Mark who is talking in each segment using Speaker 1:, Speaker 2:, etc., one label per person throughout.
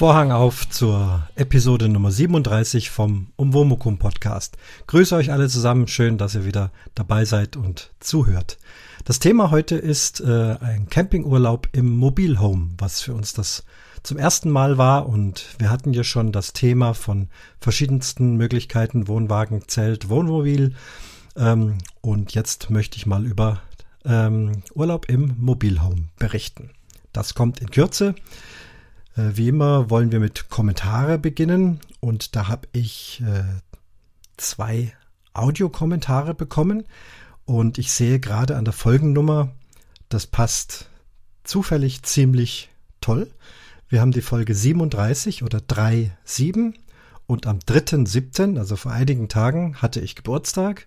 Speaker 1: Vorhang auf zur Episode Nummer 37 vom Umwomukum Podcast. Grüße euch alle zusammen, schön, dass ihr wieder dabei seid und zuhört. Das Thema heute ist äh, ein Campingurlaub im Mobilhome, was für uns das zum ersten Mal war und wir hatten ja schon das Thema von verschiedensten Möglichkeiten, Wohnwagen, Zelt, Wohnmobil ähm, und jetzt möchte ich mal über ähm, Urlaub im Mobilhome berichten. Das kommt in Kürze. Äh, wie immer wollen wir mit Kommentare beginnen und da habe ich äh, zwei Audiokommentare bekommen und ich sehe gerade an der Folgennummer, das passt zufällig ziemlich toll. Wir haben die Folge 37 oder 3.7 und am 3.7., also vor einigen Tagen, hatte ich Geburtstag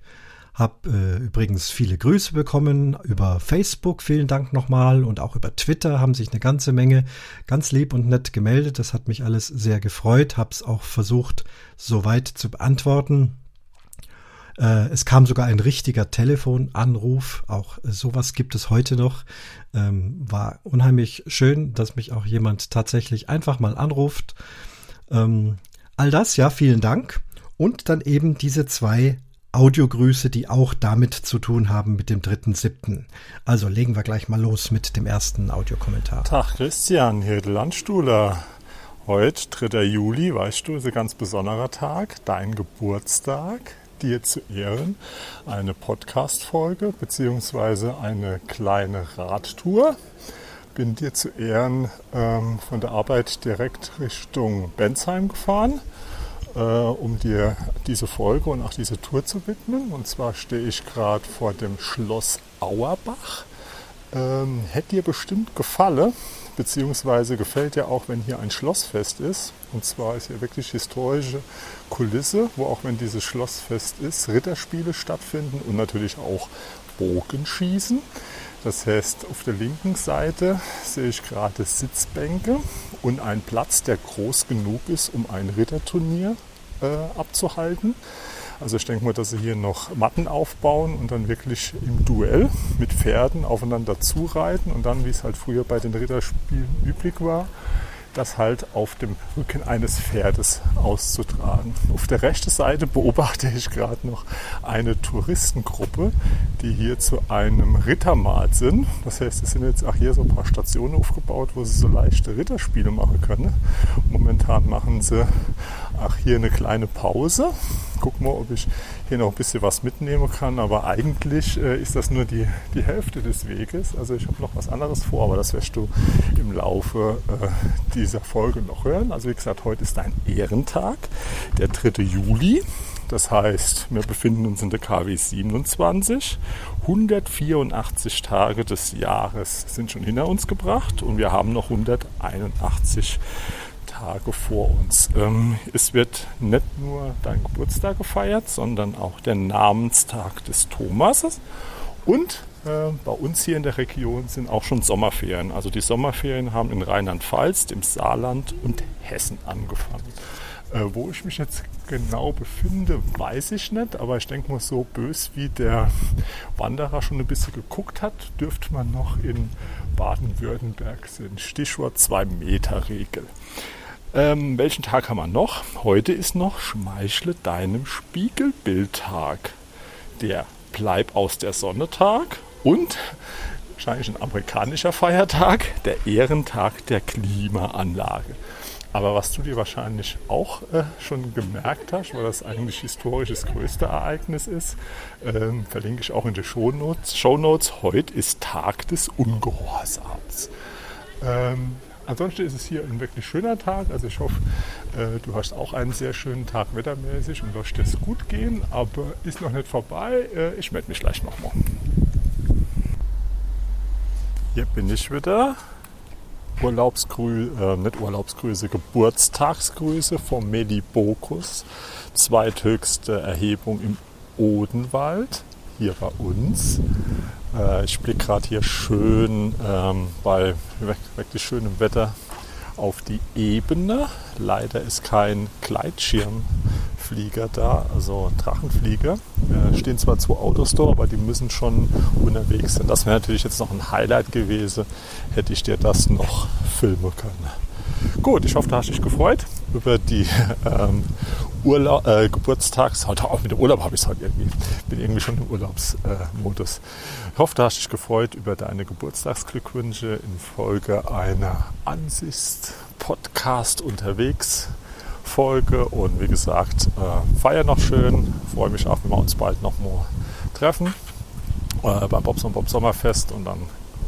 Speaker 1: hab äh, übrigens viele Grüße bekommen über Facebook. Vielen Dank nochmal. Und auch über Twitter haben sich eine ganze Menge ganz lieb und nett gemeldet. Das hat mich alles sehr gefreut. Hab's auch versucht, soweit zu beantworten. Äh, es kam sogar ein richtiger Telefonanruf. Auch äh, sowas gibt es heute noch. Ähm, war unheimlich schön, dass mich auch jemand tatsächlich einfach mal anruft. Ähm, all das, ja, vielen Dank. Und dann eben diese zwei Audiogrüße, die auch damit zu tun haben mit dem dritten siebten. Also legen wir gleich mal los mit dem ersten Audiokommentar.
Speaker 2: Tag Christian, hier der Landstuhler. Heute, 3. Juli, weißt du, ist ein ganz besonderer Tag, dein Geburtstag. Dir zu Ehren eine Podcast-Folge beziehungsweise eine kleine Radtour. Bin dir zu Ehren ähm, von der Arbeit direkt Richtung Bensheim gefahren äh, um dir diese Folge und auch diese Tour zu widmen. Und zwar stehe ich gerade vor dem Schloss Auerbach. Ähm, hätte dir bestimmt gefallen, beziehungsweise gefällt dir auch, wenn hier ein Schlossfest ist. Und zwar ist hier wirklich historische Kulisse, wo auch wenn dieses Schlossfest ist, Ritterspiele stattfinden und natürlich auch Bogenschießen. Das heißt, auf der linken Seite sehe ich gerade Sitzbänke und einen Platz, der groß genug ist, um ein Ritterturnier äh, abzuhalten. Also ich denke mal, dass sie hier noch Matten aufbauen und dann wirklich im Duell mit Pferden aufeinander zureiten und dann, wie es halt früher bei den Ritterspielen üblich war, das halt auf dem Rücken eines Pferdes auszutragen. Auf der rechten Seite beobachte ich gerade noch eine Touristengruppe, die hier zu einem Rittermahl sind. Das heißt, es sind jetzt auch hier so ein paar Stationen aufgebaut, wo sie so leichte Ritterspiele machen können. Momentan machen sie auch hier eine kleine Pause. Guck mal, ob ich hier noch ein bisschen was mitnehmen kann. Aber eigentlich äh, ist das nur die, die Hälfte des Weges. Also ich habe noch was anderes vor, aber das wirst du im Laufe äh, dieser Folge noch hören. Also wie gesagt, heute ist ein Ehrentag, der 3. Juli. Das heißt, wir befinden uns in der KW 27. 184 Tage des Jahres sind schon hinter uns gebracht und wir haben noch 181 Tage vor uns. Ähm, es wird nicht nur dein Geburtstag gefeiert, sondern auch der Namenstag des Thomases. Und äh, bei uns hier in der Region sind auch schon Sommerferien. Also die Sommerferien haben in Rheinland-Pfalz, im Saarland und Hessen angefangen. Äh, wo ich mich jetzt genau befinde, weiß ich nicht, aber ich denke mal, so bös wie der Wanderer schon ein bisschen geguckt hat, dürfte man noch in Baden-Württemberg sind. Stichwort 2-Meter-Regel. Ähm, welchen Tag haben wir noch? Heute ist noch Schmeichle deinem Spiegelbildtag. Der Bleib aus der Sonne Tag und wahrscheinlich ein amerikanischer Feiertag, der Ehrentag der Klimaanlage. Aber was du dir wahrscheinlich auch äh, schon gemerkt hast, weil das eigentlich historisch das größte Ereignis ist, ähm, verlinke ich auch in den Shownotes. Shownotes. Heute ist Tag des Ungehorsams. Ähm, Ansonsten ist es hier ein wirklich schöner Tag. Also ich hoffe, äh, du hast auch einen sehr schönen Tag wettermäßig und lässt es gut gehen. Aber ist noch nicht vorbei. Äh, ich melde mich gleich nochmal. Hier bin ich wieder. Urlaubsgrüße, äh, nicht Urlaubsgrüße, Geburtstagsgrüße vom Medibokus. Zweithöchste Erhebung im Odenwald, hier bei uns. Äh, ich blicke gerade hier schön ähm, bei wirklich schönem Wetter auf die Ebene. Leider ist kein Gleitschirm Flieger da, also Drachenflieger. Äh, stehen zwar zwei Autos da, aber die müssen schon unterwegs sein. Das wäre natürlich jetzt noch ein Highlight gewesen, hätte ich dir das noch filmen können. Gut, ich hoffe, du hast dich gefreut über die ähm, Urlaub, äh, Geburtstags, heute auch mit dem Urlaub habe ich es heute irgendwie, bin irgendwie schon im Urlaubsmodus. Äh, ich hoffe, du hast dich gefreut über deine Geburtstagsglückwünsche in Folge einer Ansichts-Podcast unterwegs. Folge und wie gesagt, äh, feier noch schön. Freue mich auch, wenn wir uns bald noch mal treffen äh, beim Bobs und Bob Sommerfest und dann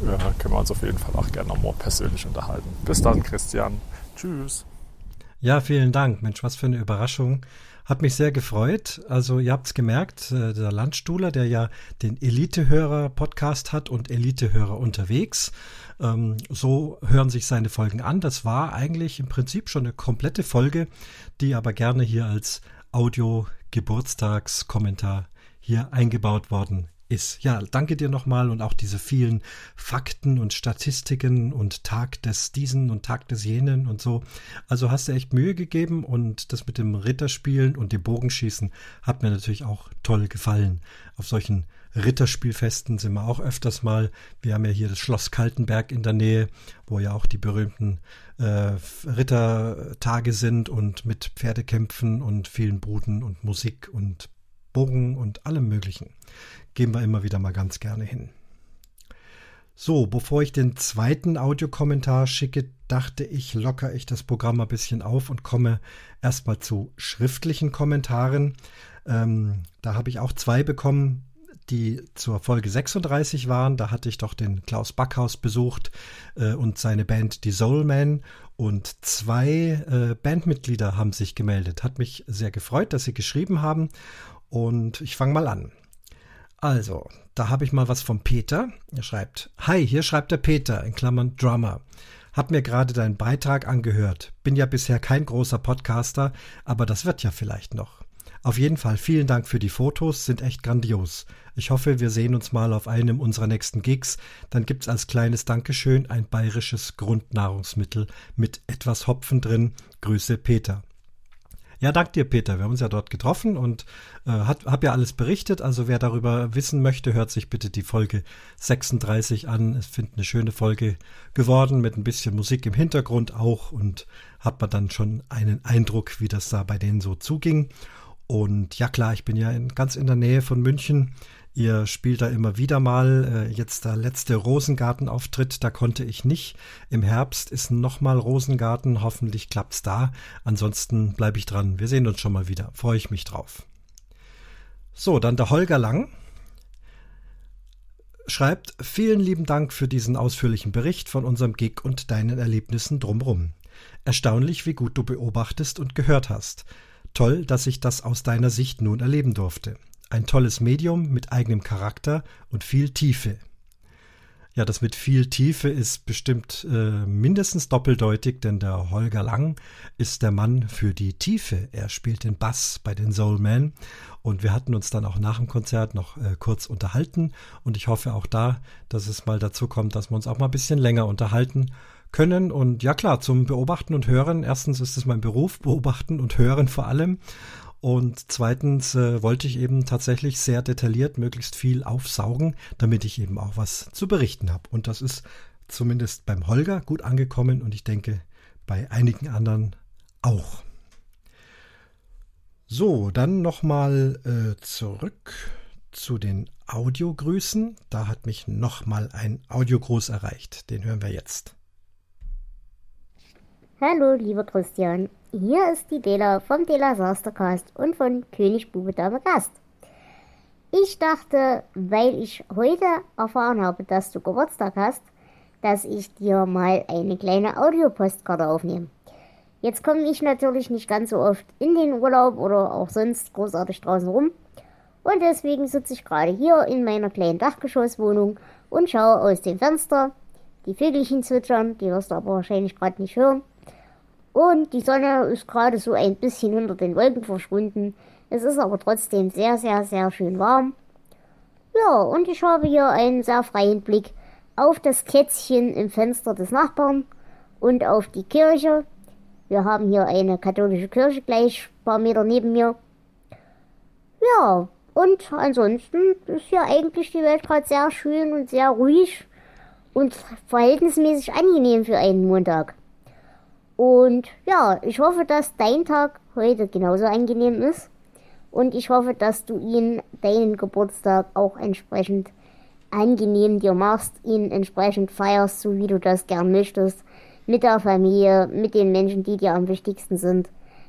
Speaker 2: äh, können wir uns auf jeden Fall auch gerne noch mal persönlich unterhalten. Bis dann, Christian. Tschüss.
Speaker 1: Ja, vielen Dank. Mensch, was für eine Überraschung. Hat mich sehr gefreut. Also ihr habt es gemerkt, äh, der Landstuhler, der ja den Elitehörer-Podcast hat und Elitehörer unterwegs, ähm, so hören sich seine Folgen an. Das war eigentlich im Prinzip schon eine komplette Folge, die aber gerne hier als Audio-Geburtstagskommentar hier eingebaut worden ist. Ja, danke dir nochmal und auch diese vielen Fakten und Statistiken und Tag des diesen und Tag des jenen und so. Also hast du echt Mühe gegeben und das mit dem Ritterspielen und dem Bogenschießen hat mir natürlich auch toll gefallen. Auf solchen Ritterspielfesten sind wir auch öfters mal. Wir haben ja hier das Schloss Kaltenberg in der Nähe, wo ja auch die berühmten äh, Rittertage sind und mit Pferdekämpfen und vielen Bruten und Musik und Bogen und allem Möglichen gehen wir immer wieder mal ganz gerne hin. So, bevor ich den zweiten Audiokommentar schicke, dachte ich, locker ich das Programm ein bisschen auf und komme erstmal zu schriftlichen Kommentaren. Ähm, da habe ich auch zwei bekommen, die zur Folge 36 waren. Da hatte ich doch den Klaus Backhaus besucht äh, und seine Band Die Soulman. Und zwei äh, Bandmitglieder haben sich gemeldet. Hat mich sehr gefreut, dass sie geschrieben haben. Und ich fange mal an. Also, da habe ich mal was vom Peter. Er schreibt, Hi, hier schreibt der Peter, in Klammern Drummer. Hab mir gerade deinen Beitrag angehört. Bin ja bisher kein großer Podcaster, aber das wird ja vielleicht noch. Auf jeden Fall vielen Dank für die Fotos, sind echt grandios. Ich hoffe, wir sehen uns mal auf einem unserer nächsten Gigs. Dann gibt's als kleines Dankeschön ein bayerisches Grundnahrungsmittel mit etwas Hopfen drin. Grüße Peter. Ja, dank dir, Peter. Wir haben uns ja dort getroffen und äh, hat, hab ja alles berichtet. Also wer darüber wissen möchte, hört sich bitte die Folge 36 an. Es finde eine schöne Folge geworden mit ein bisschen Musik im Hintergrund auch und hat man dann schon einen Eindruck, wie das da bei denen so zuging. Und ja klar, ich bin ja in, ganz in der Nähe von München. Ihr spielt da immer wieder mal. Äh, jetzt der letzte Rosengarten-Auftritt, da konnte ich nicht. Im Herbst ist nochmal Rosengarten. Hoffentlich klappt's da. Ansonsten bleibe ich dran. Wir sehen uns schon mal wieder. Freue ich mich drauf. So, dann der Holger Lang schreibt, vielen lieben Dank für diesen ausführlichen Bericht von unserem Gig und deinen Erlebnissen drumrum. Erstaunlich, wie gut du beobachtest und gehört hast. Toll, dass ich das aus deiner Sicht nun erleben durfte. Ein tolles Medium mit eigenem Charakter und viel Tiefe. Ja, das mit viel Tiefe ist bestimmt äh, mindestens doppeldeutig, denn der Holger Lang ist der Mann für die Tiefe. Er spielt den Bass bei den Soul Men und wir hatten uns dann auch nach dem Konzert noch äh, kurz unterhalten und ich hoffe auch da, dass es mal dazu kommt, dass wir uns auch mal ein bisschen länger unterhalten können und ja klar, zum Beobachten und Hören. Erstens ist es mein Beruf, beobachten und hören vor allem und zweitens äh, wollte ich eben tatsächlich sehr detailliert möglichst viel aufsaugen, damit ich eben auch was zu berichten habe. Und das ist zumindest beim Holger gut angekommen und ich denke bei einigen anderen auch. So, dann nochmal äh, zurück zu den Audiogrüßen. Da hat mich nochmal ein Audiogruß erreicht. Den hören wir jetzt.
Speaker 3: Hallo, lieber Christian. Hier ist die Dela vom Dela Sastercast und von König Bube Dame Gast. Ich dachte, weil ich heute erfahren habe, dass du Geburtstag hast, dass ich dir mal eine kleine Audiopostkarte aufnehme. Jetzt komme ich natürlich nicht ganz so oft in den Urlaub oder auch sonst großartig draußen rum. Und deswegen sitze ich gerade hier in meiner kleinen Dachgeschosswohnung und schaue aus dem Fenster. Die Vögelchen zwitschern, die wirst du aber wahrscheinlich gerade nicht hören. Und die Sonne ist gerade so ein bisschen hinter den Wolken verschwunden. Es ist aber trotzdem sehr, sehr, sehr schön warm. Ja, und ich habe hier einen sehr freien Blick auf das Kätzchen im Fenster des Nachbarn und auf die Kirche. Wir haben hier eine katholische Kirche gleich ein paar Meter neben mir. Ja, und ansonsten ist ja eigentlich die Welt gerade sehr schön und sehr ruhig und verhältnismäßig angenehm für einen Montag. Und ja, ich hoffe, dass dein Tag heute genauso angenehm ist. Und ich hoffe, dass du ihn, deinen Geburtstag, auch entsprechend angenehm dir machst, ihn entsprechend feierst, so wie du das gern möchtest. Mit der Familie, mit den Menschen, die dir am wichtigsten sind.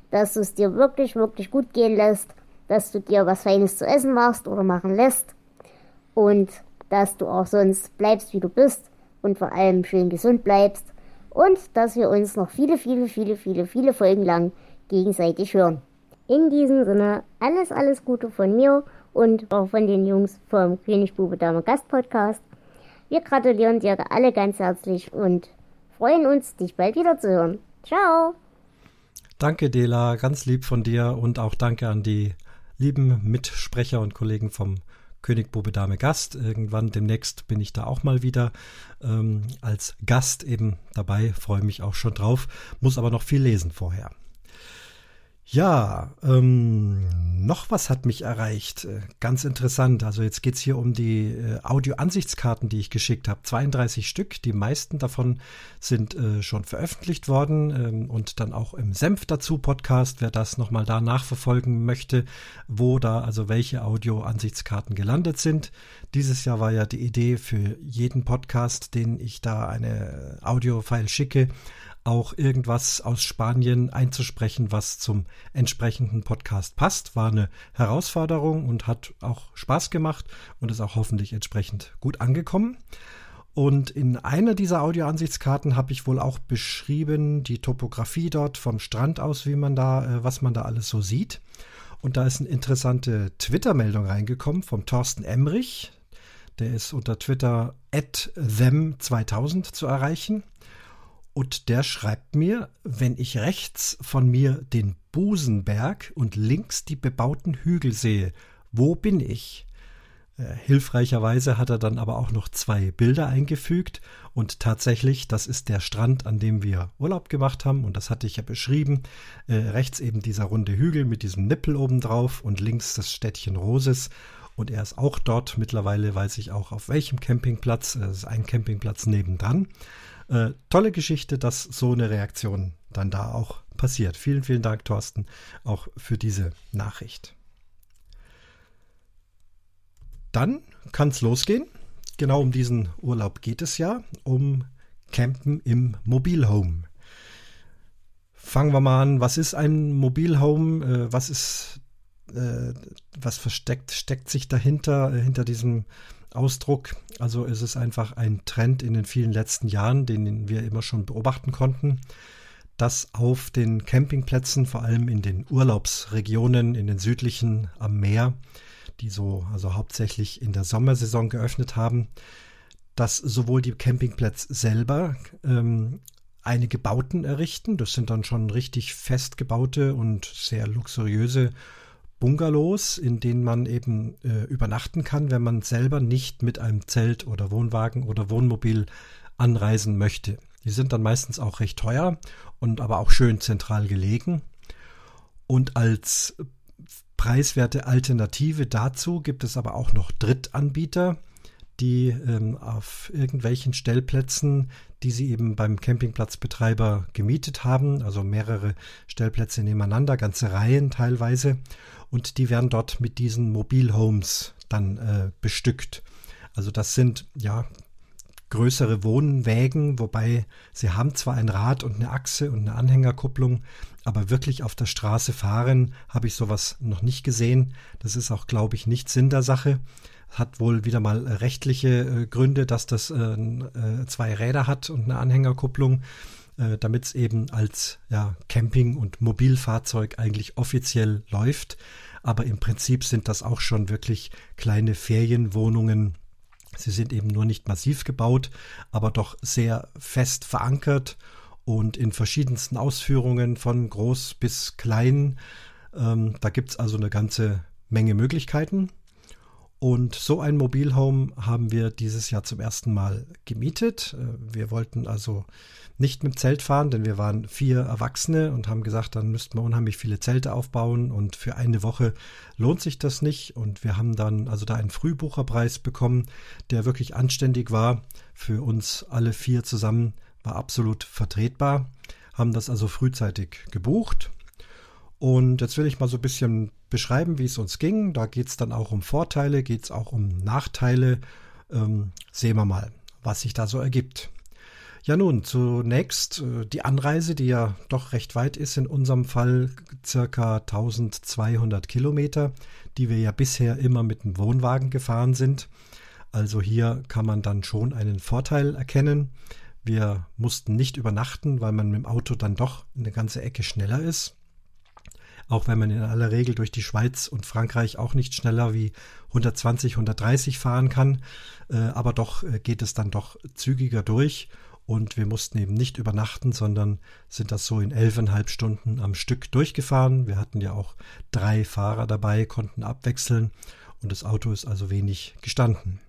Speaker 3: Dass du es dir wirklich, wirklich gut gehen lässt. Dass du dir was Feines zu essen machst oder machen lässt. Und dass du auch sonst bleibst, wie du bist. Und vor allem schön gesund bleibst und dass wir uns noch viele, viele, viele, viele, viele Folgen lang gegenseitig hören. In diesem Sinne, alles, alles Gute von mir und auch von den Jungs vom König Bube Dame Gast Podcast. Wir gratulieren dir alle ganz herzlich und freuen uns, dich bald wieder zu hören. Ciao!
Speaker 1: Danke, Dela, ganz lieb von dir und auch danke an die lieben Mitsprecher und Kollegen vom König, Bube, Dame, Gast. Irgendwann demnächst bin ich da auch mal wieder ähm, als Gast eben dabei. Freue mich auch schon drauf. Muss aber noch viel lesen vorher. Ja, ähm, noch was hat mich erreicht. Äh, ganz interessant. Also jetzt geht's hier um die äh, Audio-Ansichtskarten, die ich geschickt habe. 32 Stück. Die meisten davon sind äh, schon veröffentlicht worden ähm, und dann auch im Senf dazu Podcast, wer das nochmal da nachverfolgen möchte, wo da also welche Audio-Ansichtskarten gelandet sind. Dieses Jahr war ja die Idee für jeden Podcast, den ich da eine Audio-File schicke, auch irgendwas aus Spanien einzusprechen, was zum entsprechenden Podcast passt. War eine Herausforderung und hat auch Spaß gemacht und ist auch hoffentlich entsprechend gut angekommen. Und in einer dieser Audioansichtskarten habe ich wohl auch beschrieben die Topografie dort vom Strand aus, wie man da, äh, was man da alles so sieht. Und da ist eine interessante Twitter-Meldung reingekommen vom Thorsten Emrich. Der ist unter Twitter at them2000 zu erreichen. Und der schreibt mir, wenn ich rechts von mir den Busenberg und links die bebauten Hügel sehe, wo bin ich? Äh, hilfreicherweise hat er dann aber auch noch zwei Bilder eingefügt und tatsächlich, das ist der Strand, an dem wir Urlaub gemacht haben und das hatte ich ja beschrieben. Äh, rechts eben dieser runde Hügel mit diesem Nippel oben drauf und links das Städtchen Roses und er ist auch dort. Mittlerweile weiß ich auch auf welchem Campingplatz. Es ist ein Campingplatz nebendran. Äh, tolle Geschichte, dass so eine Reaktion dann da auch passiert. Vielen, vielen Dank, Thorsten, auch für diese Nachricht. Dann kann es losgehen. Genau um diesen Urlaub geht es ja, um Campen im Mobilhome. Fangen wir mal an. Was ist ein Mobilhome? Äh, was ist, äh, was versteckt, steckt sich dahinter, äh, hinter diesem Ausdruck. Also es ist einfach ein Trend in den vielen letzten Jahren, den wir immer schon beobachten konnten, dass auf den Campingplätzen, vor allem in den Urlaubsregionen, in den südlichen am Meer, die so also hauptsächlich in der Sommersaison geöffnet haben, dass sowohl die Campingplätze selber ähm, einige Bauten errichten. Das sind dann schon richtig festgebaute und sehr luxuriöse Bungalows, in denen man eben äh, übernachten kann, wenn man selber nicht mit einem Zelt oder Wohnwagen oder Wohnmobil anreisen möchte. Die sind dann meistens auch recht teuer und aber auch schön zentral gelegen. Und als preiswerte Alternative dazu gibt es aber auch noch Drittanbieter, die ähm, auf irgendwelchen Stellplätzen, die sie eben beim Campingplatzbetreiber gemietet haben, also mehrere Stellplätze nebeneinander, ganze Reihen teilweise, und die werden dort mit diesen Mobilhomes dann äh, bestückt. Also das sind ja größere Wohnwägen, wobei sie haben zwar ein Rad und eine Achse und eine Anhängerkupplung, aber wirklich auf der Straße fahren habe ich sowas noch nicht gesehen. Das ist auch, glaube ich, nicht Sinn der Sache. Hat wohl wieder mal rechtliche äh, Gründe, dass das äh, äh, zwei Räder hat und eine Anhängerkupplung äh, damit es eben als ja, Camping- und Mobilfahrzeug eigentlich offiziell läuft. Aber im Prinzip sind das auch schon wirklich kleine Ferienwohnungen. Sie sind eben nur nicht massiv gebaut, aber doch sehr fest verankert und in verschiedensten Ausführungen von groß bis klein. Ähm, da gibt es also eine ganze Menge Möglichkeiten. Und so ein Mobilhome haben wir dieses Jahr zum ersten Mal gemietet. Äh, wir wollten also nicht mit Zelt fahren, denn wir waren vier Erwachsene und haben gesagt, dann müssten wir unheimlich viele Zelte aufbauen und für eine Woche lohnt sich das nicht. Und wir haben dann also da einen Frühbucherpreis bekommen, der wirklich anständig war. Für uns alle vier zusammen war absolut vertretbar. Haben das also frühzeitig gebucht. Und jetzt will ich mal so ein bisschen beschreiben, wie es uns ging. Da geht es dann auch um Vorteile, geht es auch um Nachteile. Ähm, sehen wir mal, was sich da so ergibt. Ja nun, zunächst äh, die Anreise, die ja doch recht weit ist, in unserem Fall circa 1200 Kilometer, die wir ja bisher immer mit dem Wohnwagen gefahren sind. Also hier kann man dann schon einen Vorteil erkennen. Wir mussten nicht übernachten, weil man mit dem Auto dann doch eine ganze Ecke schneller ist. Auch wenn man in aller Regel durch die Schweiz und Frankreich auch nicht schneller wie 120, 130 fahren kann. Äh, aber doch äh, geht es dann doch zügiger durch und wir mussten eben nicht übernachten, sondern sind das so in elfeinhalb Stunden am Stück durchgefahren. Wir hatten ja auch drei Fahrer dabei, konnten abwechseln und das Auto ist also wenig gestanden.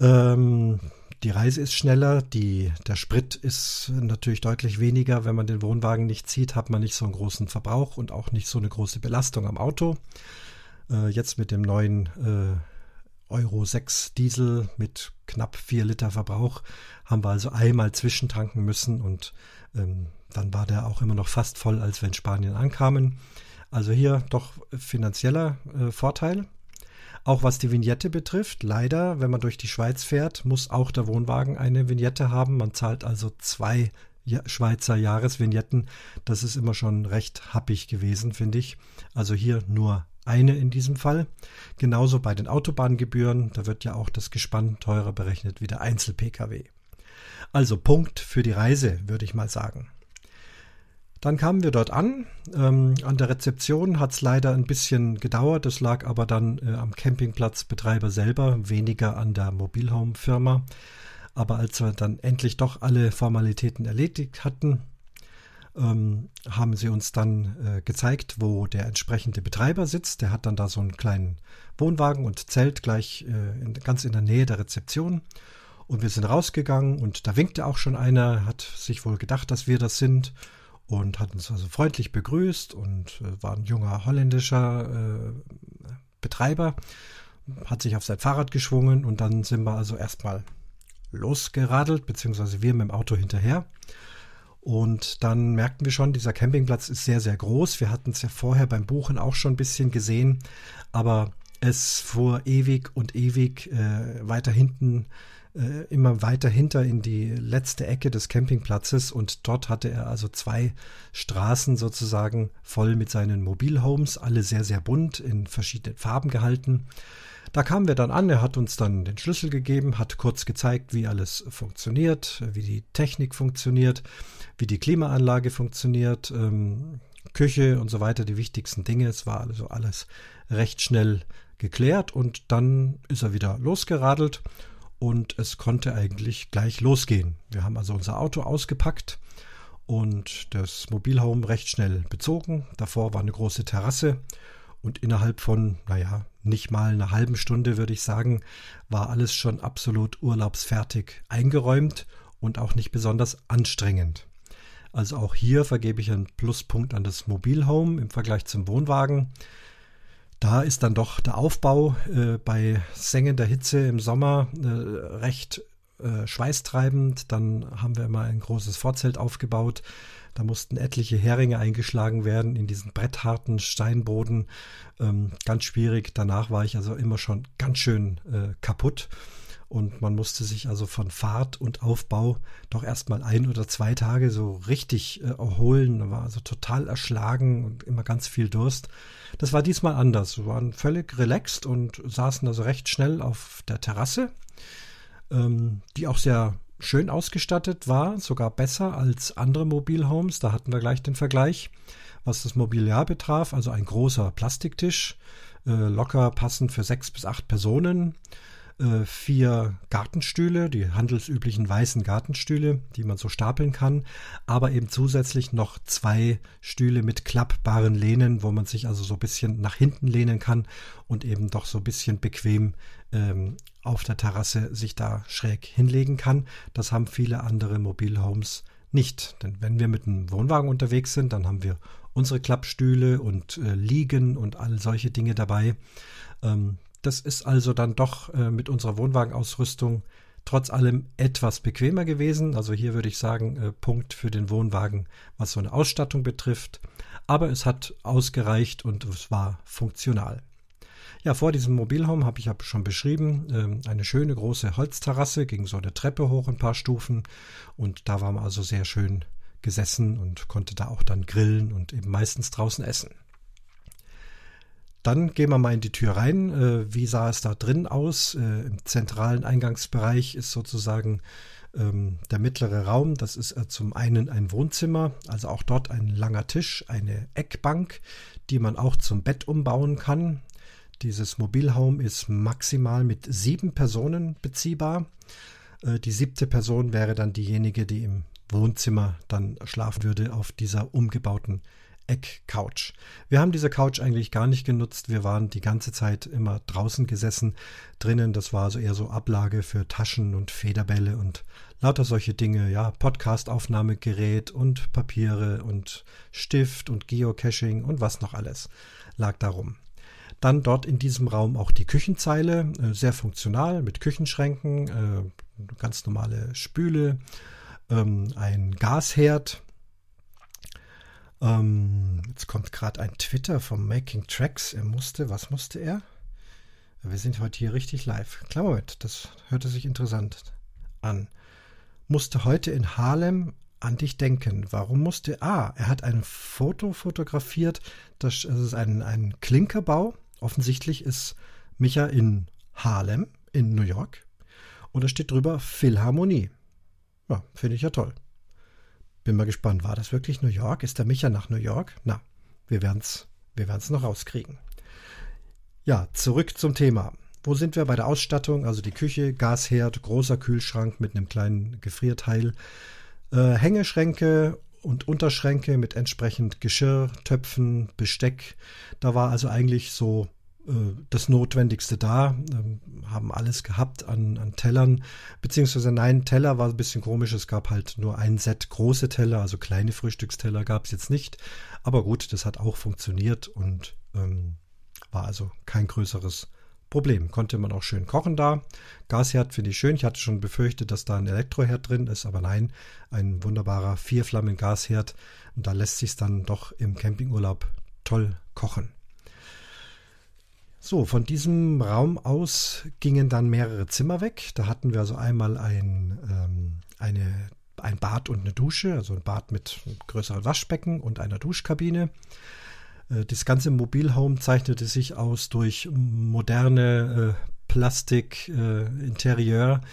Speaker 1: Ähm, die Reise ist schneller, die, der Sprit ist natürlich deutlich weniger. Wenn man den Wohnwagen nicht zieht, hat man nicht so einen großen Verbrauch und auch nicht so eine große Belastung am Auto. Äh, jetzt mit dem neuen äh, Euro 6 Diesel mit knapp 4 Liter Verbrauch haben wir also einmal zwischentanken müssen und ähm, dann war der auch immer noch fast voll, als wir in Spanien ankamen. Also hier doch finanzieller äh, Vorteil. Auch was die Vignette betrifft, leider, wenn man durch die Schweiz fährt, muss auch der Wohnwagen eine Vignette haben. Man zahlt also zwei Schweizer Jahresvignetten. Das ist immer schon recht happig gewesen, finde ich. Also hier nur eine in diesem Fall. Genauso bei den Autobahngebühren, da wird ja auch das Gespann teurer berechnet wie der Einzel-Pkw. Also Punkt für die Reise, würde ich mal sagen. Dann kamen wir dort an. Ähm, an der Rezeption hat es leider ein bisschen gedauert. Das lag aber dann äh, am Campingplatzbetreiber selber, weniger an der Mobilhome-Firma. Aber als wir dann endlich doch alle Formalitäten erledigt hatten, ähm, haben sie uns dann äh, gezeigt, wo der entsprechende Betreiber sitzt. Der hat dann da so einen kleinen Wohnwagen und Zelt gleich äh, in, ganz in der Nähe der Rezeption. Und wir sind rausgegangen und da winkte auch schon einer, hat sich wohl gedacht, dass wir das sind und hat uns also freundlich begrüßt und äh, war ein junger holländischer äh, Betreiber, hat sich auf sein Fahrrad geschwungen und dann sind wir also erstmal losgeradelt, beziehungsweise wir mit dem Auto hinterher. Und dann merkten wir schon, dieser Campingplatz ist sehr, sehr groß. Wir hatten es ja vorher beim Buchen auch schon ein bisschen gesehen, aber es fuhr ewig und ewig äh, weiter hinten, äh, immer weiter hinter in die letzte Ecke des Campingplatzes und dort hatte er also zwei Straßen sozusagen voll mit seinen Mobilhomes, alle sehr, sehr bunt in verschiedenen Farben gehalten. Da kamen wir dann an, er hat uns dann den Schlüssel gegeben, hat kurz gezeigt, wie alles funktioniert, wie die Technik funktioniert, wie die Klimaanlage funktioniert, ähm, Küche und so weiter, die wichtigsten Dinge. Es war also alles recht schnell geklärt und dann ist er wieder losgeradelt und es konnte eigentlich gleich losgehen. Wir haben also unser Auto ausgepackt und das Mobilhome recht schnell bezogen. Davor war eine große Terrasse und innerhalb von, naja, nicht mal einer halben Stunde, würde ich sagen, war alles schon absolut urlaubsfertig eingeräumt und auch nicht besonders anstrengend. Also auch hier vergebe ich einen Pluspunkt an das Mobilhome im Vergleich zum Wohnwagen. Da ist dann doch der Aufbau äh, bei sengender Hitze im Sommer äh, recht äh, schweißtreibend. Dann haben wir immer ein großes Vorzelt aufgebaut. Da mussten etliche Heringe eingeschlagen werden in diesen brettharten Steinboden. Ähm, ganz schwierig. Danach war ich also immer schon ganz schön äh, kaputt. Und man musste sich also von Fahrt und Aufbau doch erstmal ein oder zwei Tage so richtig äh, erholen. Da war also total erschlagen und immer ganz viel Durst. Das war diesmal anders. Wir waren völlig relaxed und saßen also recht schnell auf der Terrasse, ähm, die auch sehr schön ausgestattet war, sogar besser als andere Mobilhomes. Da hatten wir gleich den Vergleich, was das Mobiliar betraf. Also ein großer Plastiktisch, äh, locker passend für sechs bis acht Personen. Äh, vier Gartenstühle, die handelsüblichen weißen Gartenstühle, die man so stapeln kann, aber eben zusätzlich noch zwei Stühle mit klappbaren Lehnen, wo man sich also so ein bisschen nach hinten lehnen kann und eben doch so ein bisschen bequem ähm, auf der Terrasse sich da schräg hinlegen kann. Das haben viele andere Mobilhomes nicht. Denn wenn wir mit einem Wohnwagen unterwegs sind, dann haben wir unsere Klappstühle und äh, Liegen und all solche Dinge dabei. Ähm, das ist also dann doch äh, mit unserer Wohnwagenausrüstung trotz allem etwas bequemer gewesen. Also hier würde ich sagen, äh, Punkt für den Wohnwagen, was so eine Ausstattung betrifft. Aber es hat ausgereicht und es war funktional. Ja, vor diesem Mobilhome habe ich ja schon beschrieben, ähm, eine schöne große Holzterrasse, ging so eine Treppe hoch ein paar Stufen und da war man also sehr schön gesessen und konnte da auch dann grillen und eben meistens draußen essen. Dann gehen wir mal in die Tür rein. Äh, wie sah es da drin aus? Äh, Im zentralen Eingangsbereich ist sozusagen ähm, der mittlere Raum. Das ist äh, zum einen ein Wohnzimmer, also auch dort ein langer Tisch, eine Eckbank, die man auch zum Bett umbauen kann. Dieses Mobilhome ist maximal mit sieben Personen beziehbar. Äh, die siebte Person wäre dann diejenige, die im Wohnzimmer dann schlafen würde auf dieser umgebauten Eckcouch. Wir haben diese Couch eigentlich gar nicht genutzt. Wir waren die ganze Zeit immer draußen gesessen. Drinnen, das war so eher so Ablage für Taschen und Federbälle und lauter solche Dinge. Ja, Podcast-Aufnahmegerät und Papiere und Stift und Geocaching und was noch alles lag darum. Dann dort in diesem Raum auch die Küchenzeile, äh, sehr funktional mit Küchenschränken, äh, ganz normale Spüle, ähm, ein Gasherd. Ähm, jetzt kommt gerade ein Twitter vom Making Tracks. Er musste, was musste er? Wir sind heute hier richtig live. Klar, Moment, das hörte sich interessant an. Musste heute in Harlem an dich denken. Warum musste, ah, er hat ein Foto fotografiert, das, das ist ein, ein Klinkerbau Offensichtlich ist Micha in Harlem in New York und da steht drüber Philharmonie. Ja, finde ich ja toll. Bin mal gespannt, war das wirklich New York? Ist der Micha nach New York? Na, wir werden's, wir werden's noch rauskriegen. Ja, zurück zum Thema. Wo sind wir bei der Ausstattung? Also die Küche, Gasherd, großer Kühlschrank mit einem kleinen Gefrierteil, äh, Hängeschränke und Unterschränke mit entsprechend Geschirr, Töpfen, Besteck. Da war also eigentlich so das Notwendigste da, ähm, haben alles gehabt an, an Tellern, beziehungsweise nein, Teller war ein bisschen komisch, es gab halt nur ein Set große Teller, also kleine Frühstücksteller gab es jetzt nicht, aber gut, das hat auch funktioniert und ähm, war also kein größeres Problem. Konnte man auch schön kochen da. Gasherd finde ich schön. Ich hatte schon befürchtet, dass da ein Elektroherd drin ist, aber nein, ein wunderbarer Vierflammen-Gasherd. Und da lässt sich dann doch im Campingurlaub toll kochen. So, von diesem Raum aus gingen dann mehrere Zimmer weg. Da hatten wir also einmal ein, ähm, eine, ein Bad und eine Dusche, also ein Bad mit größeren Waschbecken und einer Duschkabine. Äh, das ganze Mobilhome zeichnete sich aus durch moderne äh, Plastik-Interieur. Äh,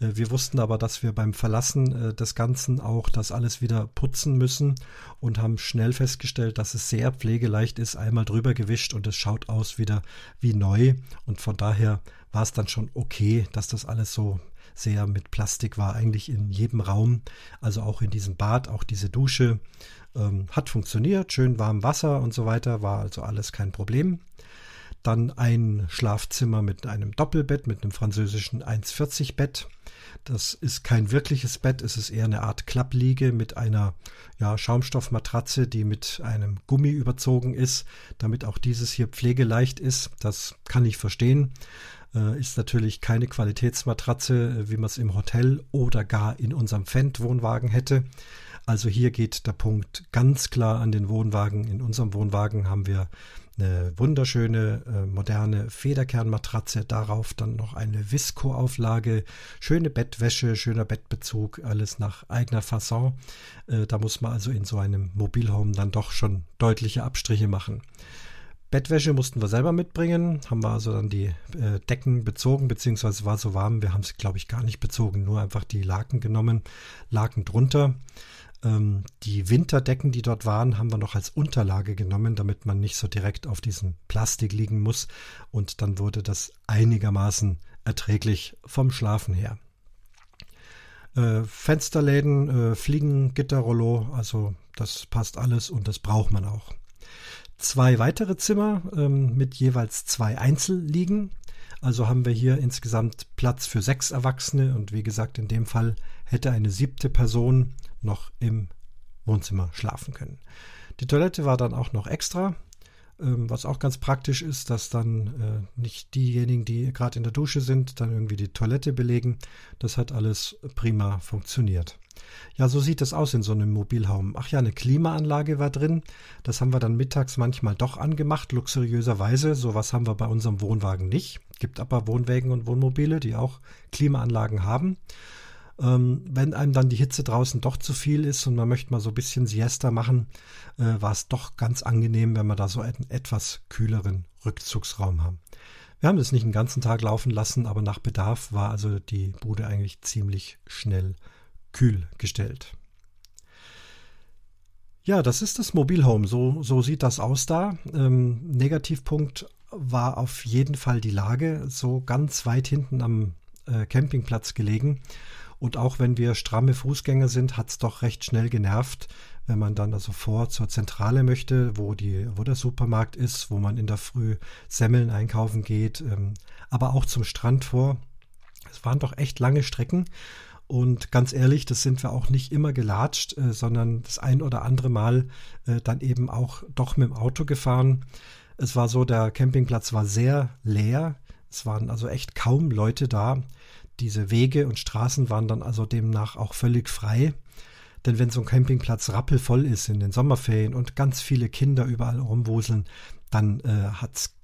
Speaker 1: wir wussten aber, dass wir beim Verlassen äh, des Ganzen auch das alles wieder putzen müssen und haben schnell festgestellt, dass es sehr pflegeleicht ist, einmal drüber gewischt und es schaut aus wieder wie neu. Und von daher war es dann schon okay, dass das alles so sehr mit Plastik war, eigentlich in jedem Raum, also auch in diesem Bad, auch diese Dusche. Ähm, hat funktioniert, schön warm Wasser und so weiter, war also alles kein Problem. Dann ein Schlafzimmer mit einem Doppelbett, mit einem französischen 1,40 Bett. Das ist kein wirkliches Bett, es ist eher eine Art Klappliege mit einer ja, Schaumstoffmatratze, die mit einem Gummi überzogen ist, damit auch dieses hier pflegeleicht ist. Das kann ich verstehen. Äh, ist natürlich keine Qualitätsmatratze, wie man es im Hotel oder gar in unserem Fendt-Wohnwagen hätte. Also hier geht der Punkt ganz klar an den Wohnwagen. In unserem Wohnwagen haben wir eine wunderschöne äh, moderne Federkernmatratze, darauf dann noch eine Visco-Auflage, schöne Bettwäsche, schöner Bettbezug, alles nach eigener Fasson. Äh, da muss man also in so einem Mobilhome dann doch schon deutliche Abstriche machen. Bettwäsche mussten wir selber mitbringen, haben wir also dann die äh, Decken bezogen, beziehungsweise war so warm, wir haben sie, glaube ich, gar nicht bezogen, nur einfach die Laken genommen, Laken drunter. Ähm, die Winterdecken, die dort waren, haben wir noch als Unterlage genommen, damit man nicht so direkt auf diesem Plastik liegen muss. Und dann wurde das einigermaßen erträglich vom Schlafen her. Äh, Fensterläden, äh, Fliegengitterrollo, also das passt alles und das braucht man auch. Zwei weitere Zimmer ähm, mit jeweils zwei Einzelliegen. Also haben wir hier insgesamt Platz für sechs Erwachsene und wie gesagt, in dem Fall hätte eine siebte Person noch im Wohnzimmer schlafen können. Die Toilette war dann auch noch extra, ähm, was auch ganz praktisch ist, dass dann äh, nicht diejenigen, die gerade in der Dusche sind, dann irgendwie die Toilette belegen. Das hat alles prima funktioniert. Ja, so sieht es aus in so einem Mobilhome. Ach ja, eine Klimaanlage war drin. Das haben wir dann mittags manchmal doch angemacht, luxuriöserweise. Sowas haben wir bei unserem Wohnwagen nicht. Gibt aber Wohnwägen und Wohnmobile, die auch Klimaanlagen haben. Ähm, wenn einem dann die Hitze draußen doch zu viel ist und man möchte mal so ein bisschen Siesta machen, äh, war es doch ganz angenehm, wenn wir da so einen etwas kühleren Rückzugsraum haben. Wir haben das nicht den ganzen Tag laufen lassen, aber nach Bedarf war also die Bude eigentlich ziemlich schnell kühl gestellt. Ja, das ist das Mobilhome. So, so sieht das aus da. Ähm, Negativpunkt war auf jeden Fall die Lage, so ganz weit hinten am äh, Campingplatz gelegen. Und auch wenn wir stramme Fußgänger sind, hat's doch recht schnell genervt, wenn man dann also vor zur Zentrale möchte, wo die, wo der Supermarkt ist, wo man in der Früh Semmeln einkaufen geht, ähm, aber auch zum Strand vor. Es waren doch echt lange Strecken. Und ganz ehrlich, das sind wir auch nicht immer gelatscht, äh, sondern das ein oder andere Mal äh, dann eben auch doch mit dem Auto gefahren. Es war so, der Campingplatz war sehr leer. Es waren also echt kaum Leute da. Diese Wege und Straßen waren dann also demnach auch völlig frei. Denn wenn so ein Campingplatz rappelvoll ist in den Sommerferien und ganz viele Kinder überall rumwuseln, dann äh, hat's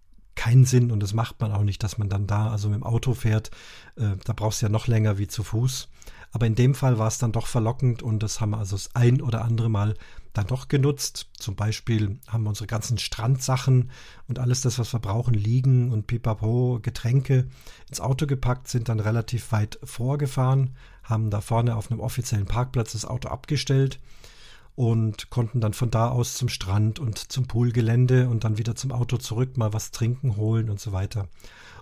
Speaker 1: keinen Sinn und das macht man auch nicht, dass man dann da also mit dem Auto fährt. Äh, da brauchst du ja noch länger wie zu Fuß. Aber in dem Fall war es dann doch verlockend und das haben wir also das ein oder andere Mal dann doch genutzt. Zum Beispiel haben wir unsere ganzen Strandsachen und alles das, was wir brauchen, liegen und pipapo, Getränke ins Auto gepackt, sind dann relativ weit vorgefahren, haben da vorne auf einem offiziellen Parkplatz das Auto abgestellt und konnten dann von da aus zum Strand und zum Poolgelände und dann wieder zum Auto zurück, mal was trinken holen und so weiter.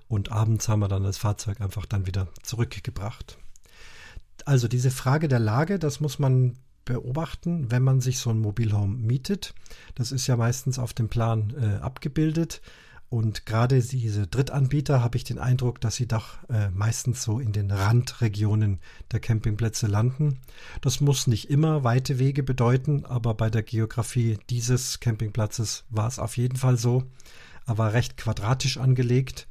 Speaker 1: Und abends haben wir dann das Fahrzeug einfach dann wieder zurückgebracht. Also diese Frage der Lage, das muss man beobachten, wenn man sich so ein Mobilhome mietet. Das ist ja meistens auf dem Plan äh, abgebildet. Und gerade diese Drittanbieter habe ich den Eindruck, dass sie doch äh, meistens so in den Randregionen der Campingplätze landen. Das muss nicht immer weite Wege bedeuten, aber bei der Geografie dieses Campingplatzes war es auf jeden Fall so. Er war recht quadratisch angelegt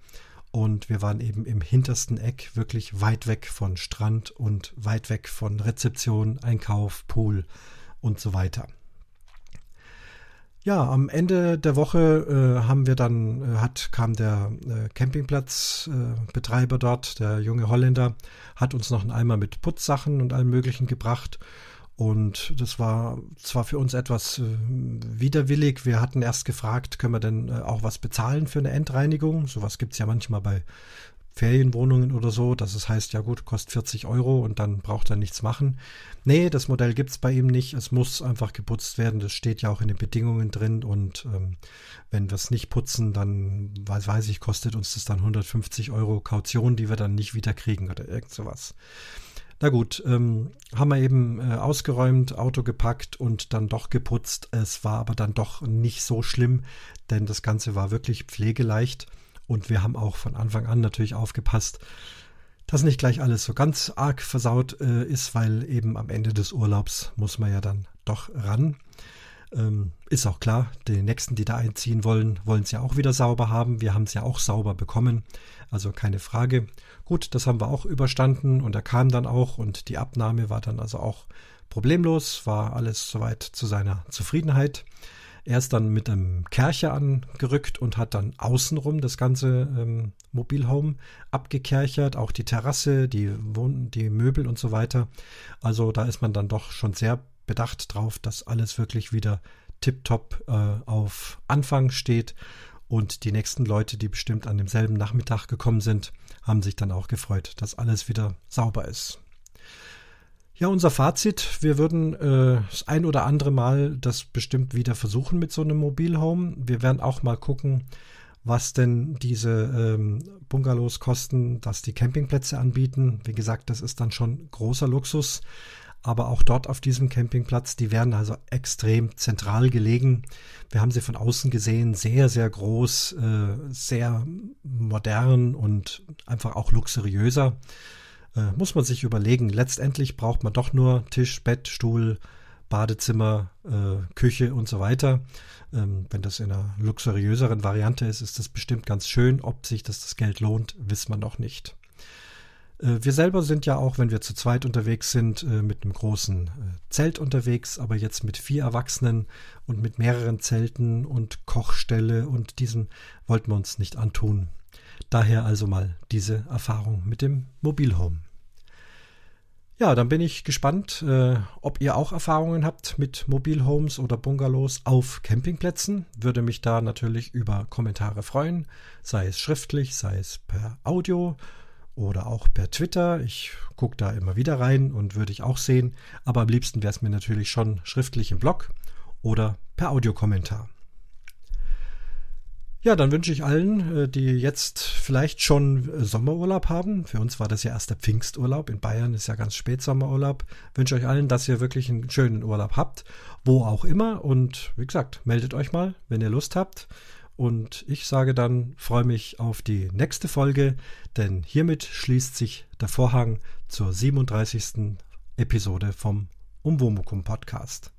Speaker 1: und wir waren eben im hintersten Eck, wirklich weit weg von Strand und weit weg von Rezeption, Einkauf, Pool und so weiter. Ja, am Ende der Woche äh, haben wir dann, äh, hat, kam der äh, Campingplatzbetreiber dort, der junge Holländer, hat uns noch einen Eimer mit Putzsachen und allem Möglichen gebracht und das war zwar für uns etwas äh, widerwillig. Wir hatten erst gefragt, können wir denn äh, auch was bezahlen für eine Endreinigung? Sowas gibt's ja manchmal bei Ferienwohnungen oder so, dass es heißt, ja gut, kostet 40 Euro und dann braucht er nichts machen. Nee, das Modell gibt's bei ihm nicht. Es muss einfach geputzt werden. Das steht ja auch in den Bedingungen drin. Und ähm, wenn wir es nicht putzen, dann weiß, weiß ich, kostet uns das dann 150 Euro Kaution, die wir dann nicht wieder kriegen oder irgend sowas. Na gut, ähm, haben wir eben äh, ausgeräumt, Auto gepackt und dann doch geputzt. Es war aber dann doch nicht so schlimm, denn das Ganze war wirklich pflegeleicht und wir haben auch von Anfang an natürlich aufgepasst, dass nicht gleich alles so ganz arg versaut äh, ist, weil eben am Ende des Urlaubs muss man ja dann doch ran. Ähm, ist auch klar, die nächsten, die da einziehen wollen, wollen es ja auch wieder sauber haben. Wir haben es ja auch sauber bekommen, also keine Frage. Gut, das haben wir auch überstanden und er kam dann auch und die Abnahme war dann also auch problemlos, war alles soweit zu seiner Zufriedenheit. Er ist dann mit einem Kercher angerückt und hat dann außenrum das ganze ähm, Mobilhome abgekerchert, auch die Terrasse, die, Wohn die Möbel und so weiter. Also da ist man dann doch schon sehr bedacht drauf, dass alles wirklich wieder tiptop äh, auf Anfang steht. Und die nächsten Leute, die bestimmt an demselben Nachmittag gekommen sind, haben sich dann auch gefreut, dass alles wieder sauber ist. Ja, unser Fazit, wir würden äh, das ein oder andere Mal das bestimmt wieder versuchen mit so einem Mobilhome. Wir werden auch mal gucken, was denn diese ähm, Bungalows kosten, dass die Campingplätze anbieten. Wie gesagt, das ist dann schon großer Luxus. Aber auch dort auf diesem Campingplatz, die werden also extrem zentral gelegen. Wir haben sie von außen gesehen, sehr, sehr groß, äh, sehr modern und einfach auch luxuriöser. Äh, muss man sich überlegen. Letztendlich braucht man doch nur Tisch, Bett, Stuhl, Badezimmer, äh, Küche und so weiter. Ähm, wenn das in einer luxuriöseren Variante ist, ist das bestimmt ganz schön. Ob sich das, das Geld lohnt, wissen wir noch nicht. Äh, wir selber sind ja auch, wenn wir zu zweit unterwegs sind, äh, mit einem großen äh, Zelt unterwegs, aber jetzt mit vier Erwachsenen und mit mehreren Zelten und Kochstelle und diesen wollten wir uns nicht antun. Daher also mal diese Erfahrung mit dem Mobilhome. Ja, dann bin ich gespannt, äh, ob ihr auch Erfahrungen habt mit Mobilhomes oder Bungalows auf Campingplätzen. Würde mich da natürlich über Kommentare freuen, sei es schriftlich, sei es per Audio oder auch per Twitter. Ich gucke da immer wieder rein und würde ich auch sehen. Aber am liebsten wäre es mir natürlich schon schriftlich im Blog oder per Audiokommentar. Ja, dann wünsche ich allen, äh, die jetzt vielleicht schon äh, Sommerurlaub haben. Für uns war das ja erst der Pfingsturlaub. In Bayern ist ja ganz spät Sommerurlaub. Wünsche euch allen, dass ihr wirklich einen schönen Urlaub habt, wo auch immer. Und wie gesagt, meldet euch mal, wenn ihr Lust habt. Und ich sage dann, freue mich auf die nächste Folge, denn hiermit schließt sich der Vorhang zur 37. Episode vom Umwomukum Podcast.